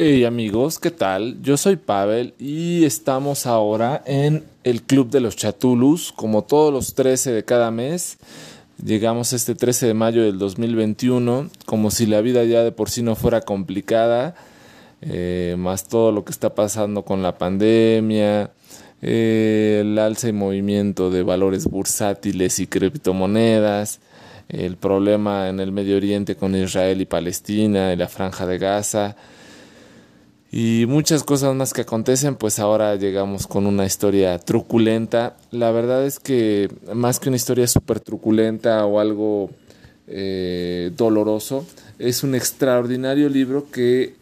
Hey amigos, ¿qué tal? Yo soy Pavel y estamos ahora en el Club de los Chatulus, como todos los 13 de cada mes. Llegamos este 13 de mayo del 2021, como si la vida ya de por sí no fuera complicada, eh, más todo lo que está pasando con la pandemia, eh, el alza y movimiento de valores bursátiles y criptomonedas, el problema en el Medio Oriente con Israel y Palestina y la franja de Gaza y muchas cosas más que acontecen, pues ahora llegamos con una historia truculenta. La verdad es que más que una historia súper truculenta o algo eh, doloroso, es un extraordinario libro que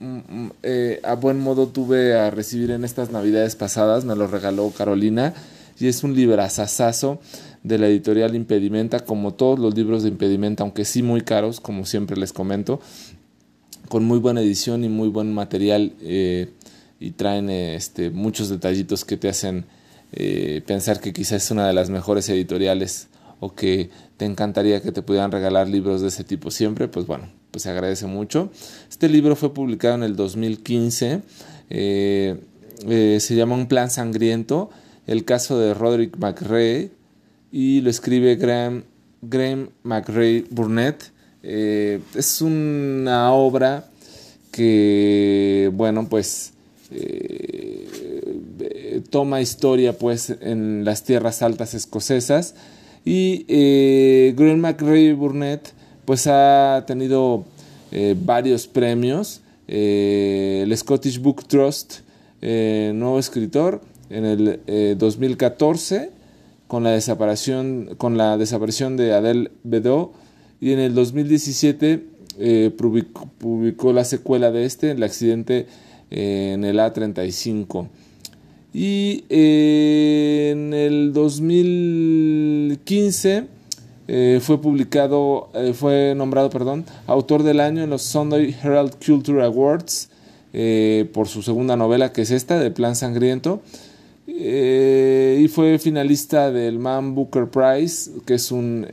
mm, mm, eh, a buen modo tuve a recibir en estas navidades pasadas, me lo regaló Carolina y es un librazazazo de la editorial Impedimenta, como todos los libros de Impedimenta, aunque sí muy caros, como siempre les comento con muy buena edición y muy buen material eh, y traen este, muchos detallitos que te hacen eh, pensar que quizás es una de las mejores editoriales o que te encantaría que te pudieran regalar libros de ese tipo siempre, pues bueno, pues se agradece mucho. Este libro fue publicado en el 2015, eh, se llama Un plan sangriento, el caso de Roderick McRae y lo escribe Graham, Graham McRae Burnett. Eh, es una obra que, bueno, pues eh, toma historia pues en las tierras altas escocesas. Y eh, Graham McRae Burnett pues ha tenido eh, varios premios. El Scottish Book Trust nuevo escritor en el 2014 con la desaparición con la desaparición de Adele Bedeau y en el 2017 eh, publicó, la secuela de este, el accidente eh, en el A35. Y eh, en el 2015 fue publicado, fue nombrado, perdón, autor del año en los Sunday Herald Culture Awards por su segunda novela, que es esta, de Plan Sangriento. Y fue finalista del Man Booker Prize, que es un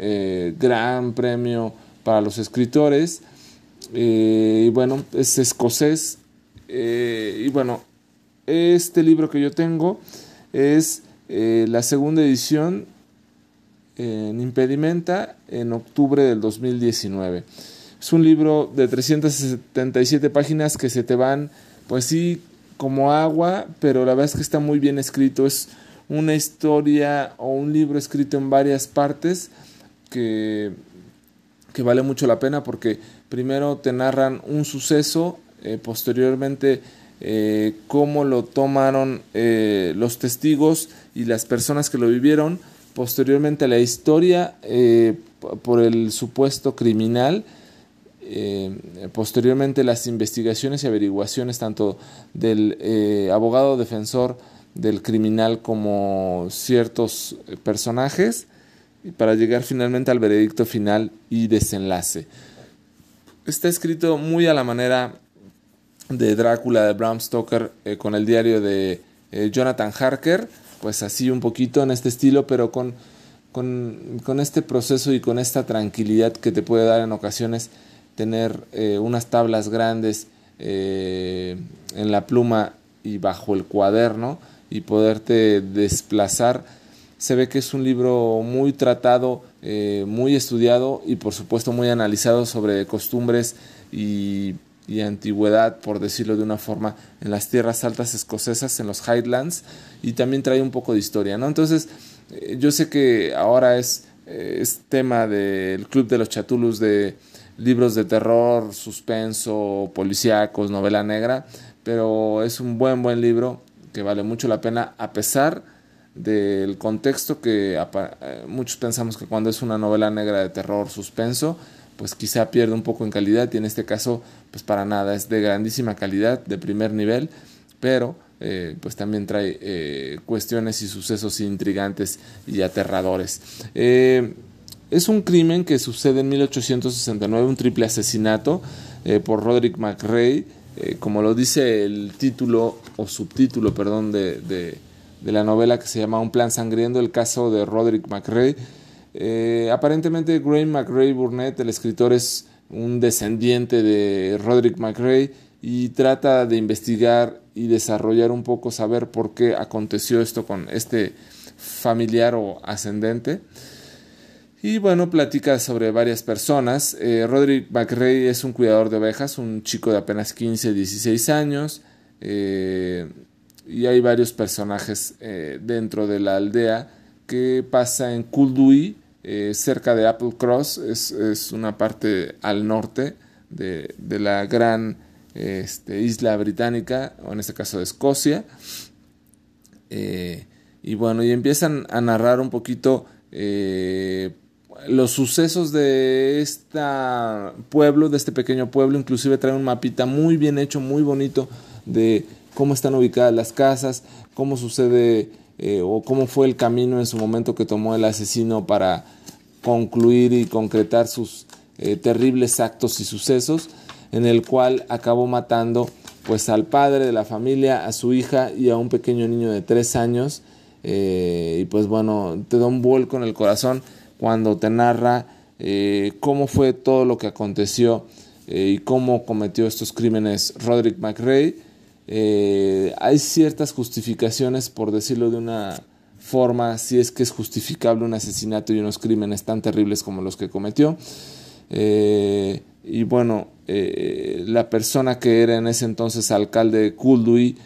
gran premio para los escritores. Eh, y bueno, es escocés. Eh, y bueno, este libro que yo tengo es eh, la segunda edición en Impedimenta en octubre del 2019. Es un libro de 377 páginas que se te van, pues sí, como agua, pero la verdad es que está muy bien escrito. Es una historia o un libro escrito en varias partes que que vale mucho la pena porque primero te narran un suceso, eh, posteriormente eh, cómo lo tomaron eh, los testigos y las personas que lo vivieron, posteriormente la historia por el supuesto criminal, posteriormente las investigaciones y averiguaciones tanto del abogado defensor del criminal como ciertos personajes, para llegar finalmente al veredicto final y desenlace. Está escrito muy a la manera de Drácula de Bram Stoker eh, con el diario de eh, Jonathan Harker, pues así un poquito en este estilo, pero con, con, este proceso y con esta tranquilidad que te puede dar en ocasiones tener eh, unas tablas grandes en la pluma y bajo el cuaderno y poderte desplazar se ve que es un libro muy tratado, eh, muy estudiado y por supuesto muy analizado sobre costumbres y, antigüedad, por decirlo de una forma, en las tierras altas escocesas, en los Highlands, y también trae un poco de historia, ¿no? Entonces, eh, yo sé que ahora es, eh, es tema del Club de los Chatulus de libros de terror, suspenso, policíacos, novela negra, pero es un buen, buen libro que vale mucho la pena a pesar del contexto que eh, muchos pensamos que cuando es una novela negra de terror suspenso pues quizá pierde un poco en calidad y en este caso pues para nada es de grandísima calidad de primer nivel pero eh, pues también trae eh, cuestiones y sucesos intrigantes y aterradores es un crimen que sucede en 1869 un triple asesinato por Roderick McRae como lo dice el título o subtítulo perdón de de la novela que se llama Un plan sangriento, el caso de Roderick McRae. Eh, aparentemente Graham McRae Burnett, el escritor, es un descendiente de Roderick McRae y trata de investigar y desarrollar un poco, saber por qué aconteció esto con este familiar o ascendente. Y bueno, platica sobre varias personas. Eh, Roderick McRae es un cuidador de ovejas, un chico de apenas 15, 16 años. Eh, y hay varios personajes eh, dentro de la aldea que pasa en Kuldui, cerca de Apple Cross. Es, una parte al norte de, de la gran este, isla británica, o en este caso de Escocia. y bueno, y empiezan a narrar un poquito los sucesos de este pueblo, de este pequeño pueblo, inclusive trae un mapita muy bien hecho, muy bonito de cómo están ubicadas las casas, cómo sucede eh, o cómo fue el camino en su momento que tomó el asesino para concluir y concretar sus eh, terribles actos y sucesos, en el cual acabó matando pues al padre de la familia, a su hija y a un pequeño niño de tres años. Eh, y pues bueno, te da un vuelco en el corazón cuando te narra eh, cómo fue todo lo que aconteció eh, y cómo cometió estos crímenes Roderick McRae. Eh, hay ciertas justificaciones, por decirlo de una forma, si es que es justificable un asesinato y unos crímenes tan terribles como los que cometió. y bueno, la persona que era en ese entonces alcalde de Kuldui,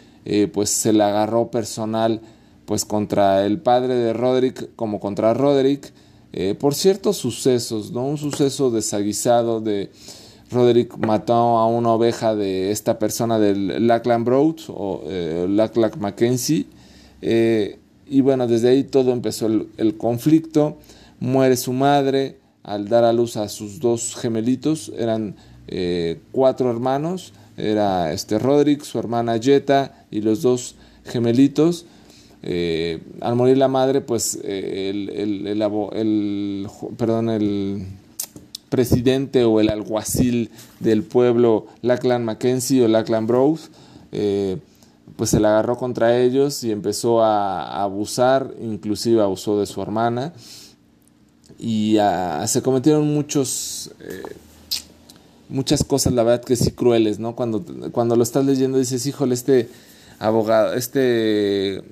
pues se la agarró personal pues contra el padre de Roderick como contra Roderick eh, por ciertos sucesos, ¿no? Un suceso desaguisado de Roderick mató a una oveja de esta persona del Lackland Broad o eh, Lackland Mackenzie. Eh, y bueno, desde ahí todo empezó el, conflicto. Muere su madre al dar a luz a sus dos gemelitos. Eran cuatro hermanos. Era este Roderick, su hermana Jetta y los dos gemelitos. Eh, al morir la madre, pues eh, el, el, perdón, el presidente o el alguacil del pueblo, Lackland Mackenzie o Lackland Bros, eh, pues se la agarró contra ellos y empezó a, abusar, inclusive abusó de su hermana. Y se cometieron muchos, muchas cosas, la verdad que sí crueles, ¿no? Cuando, cuando lo estás leyendo dices, híjole, este abogado, este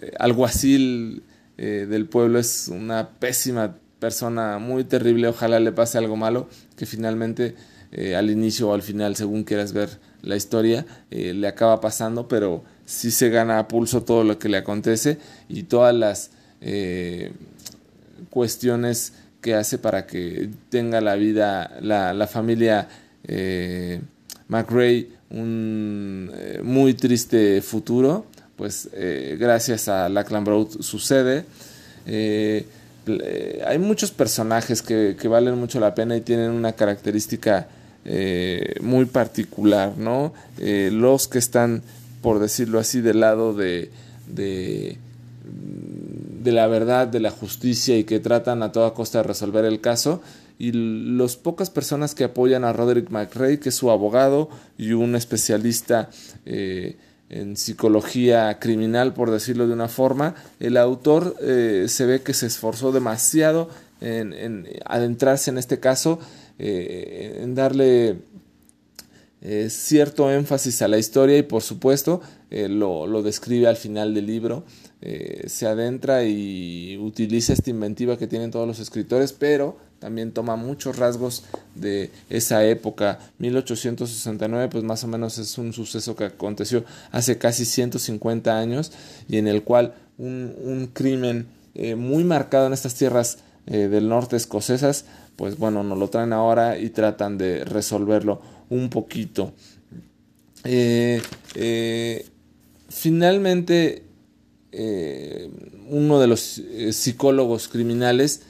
eh, alguacil eh, del pueblo es una pésima persona, muy terrible, ojalá le pase algo malo, que finalmente eh, al inicio o al final, según quieras ver la historia, le acaba pasando, pero sí se gana a pulso todo lo que le acontece y todas las cuestiones que hace para que tenga la vida, la, la familia McRae un muy triste futuro pues eh, gracias a Lackland Broad sucede. Eh, eh, hay muchos personajes que, valen mucho la pena y tienen una característica muy particular, ¿no? los que están, por decirlo así, del lado de, de, la verdad, de la justicia y que tratan a toda costa de resolver el caso. Y las pocas personas que apoyan a Roderick McRae, que es su abogado y un especialista en psicología criminal, por decirlo de una forma, el autor eh, se ve que se esforzó demasiado en, adentrarse en este caso, eh, en darle eh, cierto énfasis a la historia y por supuesto lo, lo, describe al final del libro, se adentra y utiliza esta inventiva que tienen todos los escritores, pero también toma muchos rasgos de esa época. 1869, pues más o menos es un suceso que aconteció hace casi 150 años y en el cual un, crimen eh, muy marcado en estas tierras eh, del norte escocesas, pues bueno, nos lo traen ahora y tratan de resolverlo un poquito. Eh, finalmente, uno de los psicólogos criminales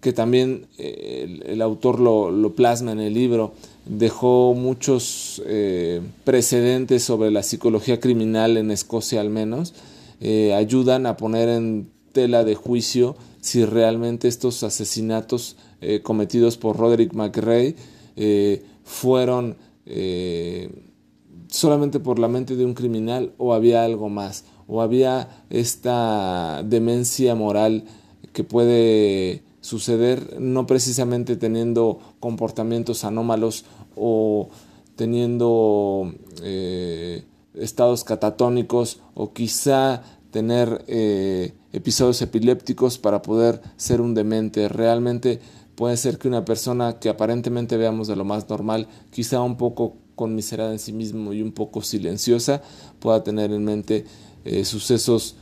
que también eh, el, autor lo, plasma en el libro, dejó muchos eh, precedentes sobre la psicología criminal en Escocia al menos, eh, ayudan a poner en tela de juicio si realmente estos asesinatos cometidos por Roderick McRae fueron solamente por la mente de un criminal o había algo más, o había esta demencia moral que puede suceder no precisamente teniendo comportamientos anómalos o teniendo eh, estados catatónicos o quizá tener eh, episodios epilépticos para poder ser un demente. Realmente puede ser que una persona que aparentemente veamos de lo más normal, quizá un poco conmiserada en sí mismo y un poco silenciosa, pueda tener en mente eh, sucesos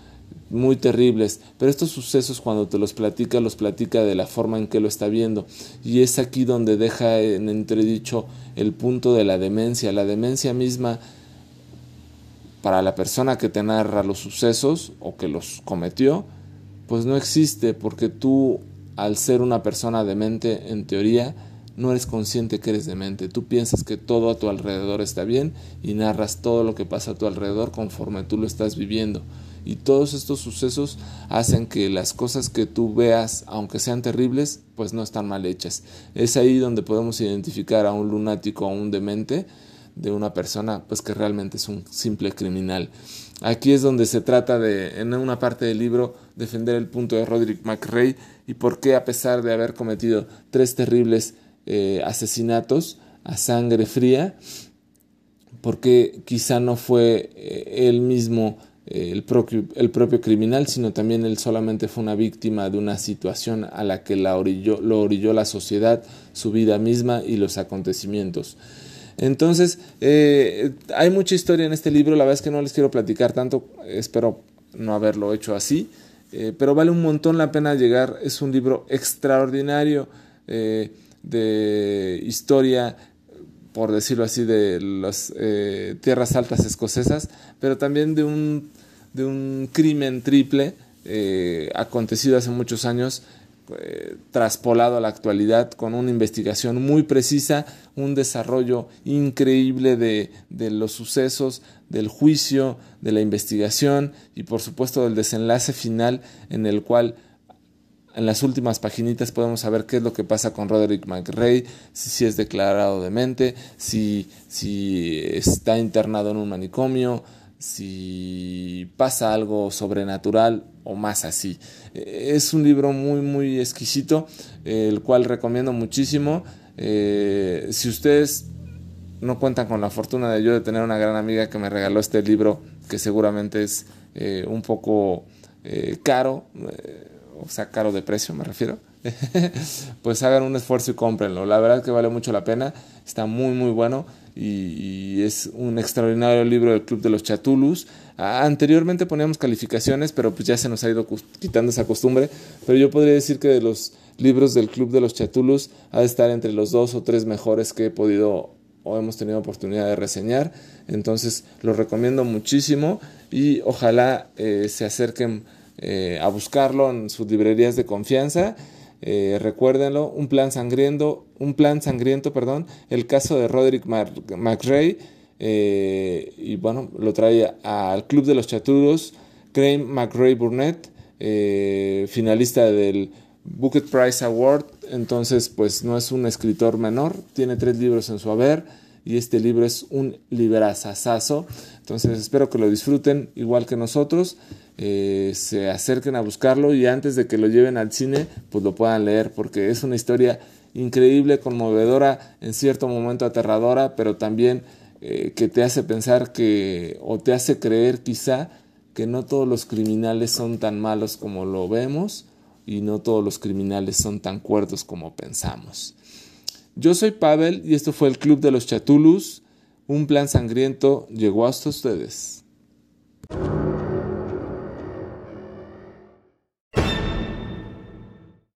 muy terribles, pero estos sucesos cuando te los platica, los platica de la forma en que lo está viendo. Y es aquí donde deja en entredicho el punto de la demencia. La demencia misma, para la persona que te narra los sucesos o que los cometió, pues no existe porque tú, al ser una persona demente, en teoría, no eres consciente que eres demente. Tú piensas que todo a tu alrededor está bien y narras todo lo que pasa a tu alrededor conforme tú lo estás viviendo. Y todos estos sucesos hacen que las cosas que tú veas, aunque sean terribles, pues no están mal hechas. Es ahí donde podemos identificar a un lunático o a un demente de una persona pues que realmente es un simple criminal. Aquí es donde se trata de, en una parte del libro, defender el punto de Roderick McRae y por qué a pesar de haber cometido tres terribles eh, asesinatos a sangre fría, porque quizá no fue eh, él mismo el propio, el propio criminal, sino también él solamente fue una víctima de una situación a la que la orilló, lo orilló la sociedad, su vida misma y los acontecimientos. Entonces, eh, hay mucha historia en este libro, la verdad es que no les quiero platicar tanto, espero no haberlo hecho así, eh, pero vale un montón la pena llegar, es un libro extraordinario eh, de historia por decirlo así, de las tierras altas escocesas, pero también de un de un crimen triple eh, acontecido hace muchos años, eh, traspolado a la actualidad con una investigación muy precisa, un desarrollo increíble de, de los sucesos, del juicio, de la investigación y por supuesto del desenlace final en el cual en las últimas paginitas podemos saber qué es lo que pasa con Roderick McRae, si, si es declarado demente, si, si está internado en un manicomio, si pasa algo sobrenatural o más así. Eh, es un libro muy, muy exquisito, el cual recomiendo muchísimo. Eh, si ustedes no cuentan con la fortuna de yo de tener una gran amiga que me regaló este libro, que seguramente es eh, un poco caro, o sea, caro de precio me refiero, pues hagan un esfuerzo y cómprenlo. La verdad que vale mucho la pena, está muy, muy bueno y, es un extraordinario libro del Club de los Chatulus. anteriormente poníamos calificaciones, pero pues ya se nos ha ido quitando esa costumbre. Pero yo podría decir que de los libros del Club de los Chatulus ha de estar entre los dos o tres mejores que he podido o hemos tenido oportunidad de reseñar. Entonces los recomiendo muchísimo y ojalá eh, se acerquen eh, a buscarlo en sus librerías de confianza. Eh, recuérdenlo, un plan sangriento, un plan sangriento, perdón, el caso de Roderick McRae, eh, y bueno, lo trae al Club de los Chaturos, Crane McRae Burnett, finalista del Booker Prize Award, entonces pues no es un escritor menor, tiene tres libros en su haber, y este libro es un librazazazo, entonces espero que lo disfruten igual que nosotros. Eh, se acerquen a buscarlo y antes de que lo lleven al cine, pues lo puedan leer, porque es una historia increíble, conmovedora, en cierto momento aterradora, pero también eh, que te hace pensar que, o te hace creer quizá, que no todos los criminales son tan malos como lo vemos y no todos los criminales son tan cuerdos como pensamos. Yo soy Pavel y esto fue el Club de los Chatulus. Un plan sangriento llegó hasta ustedes.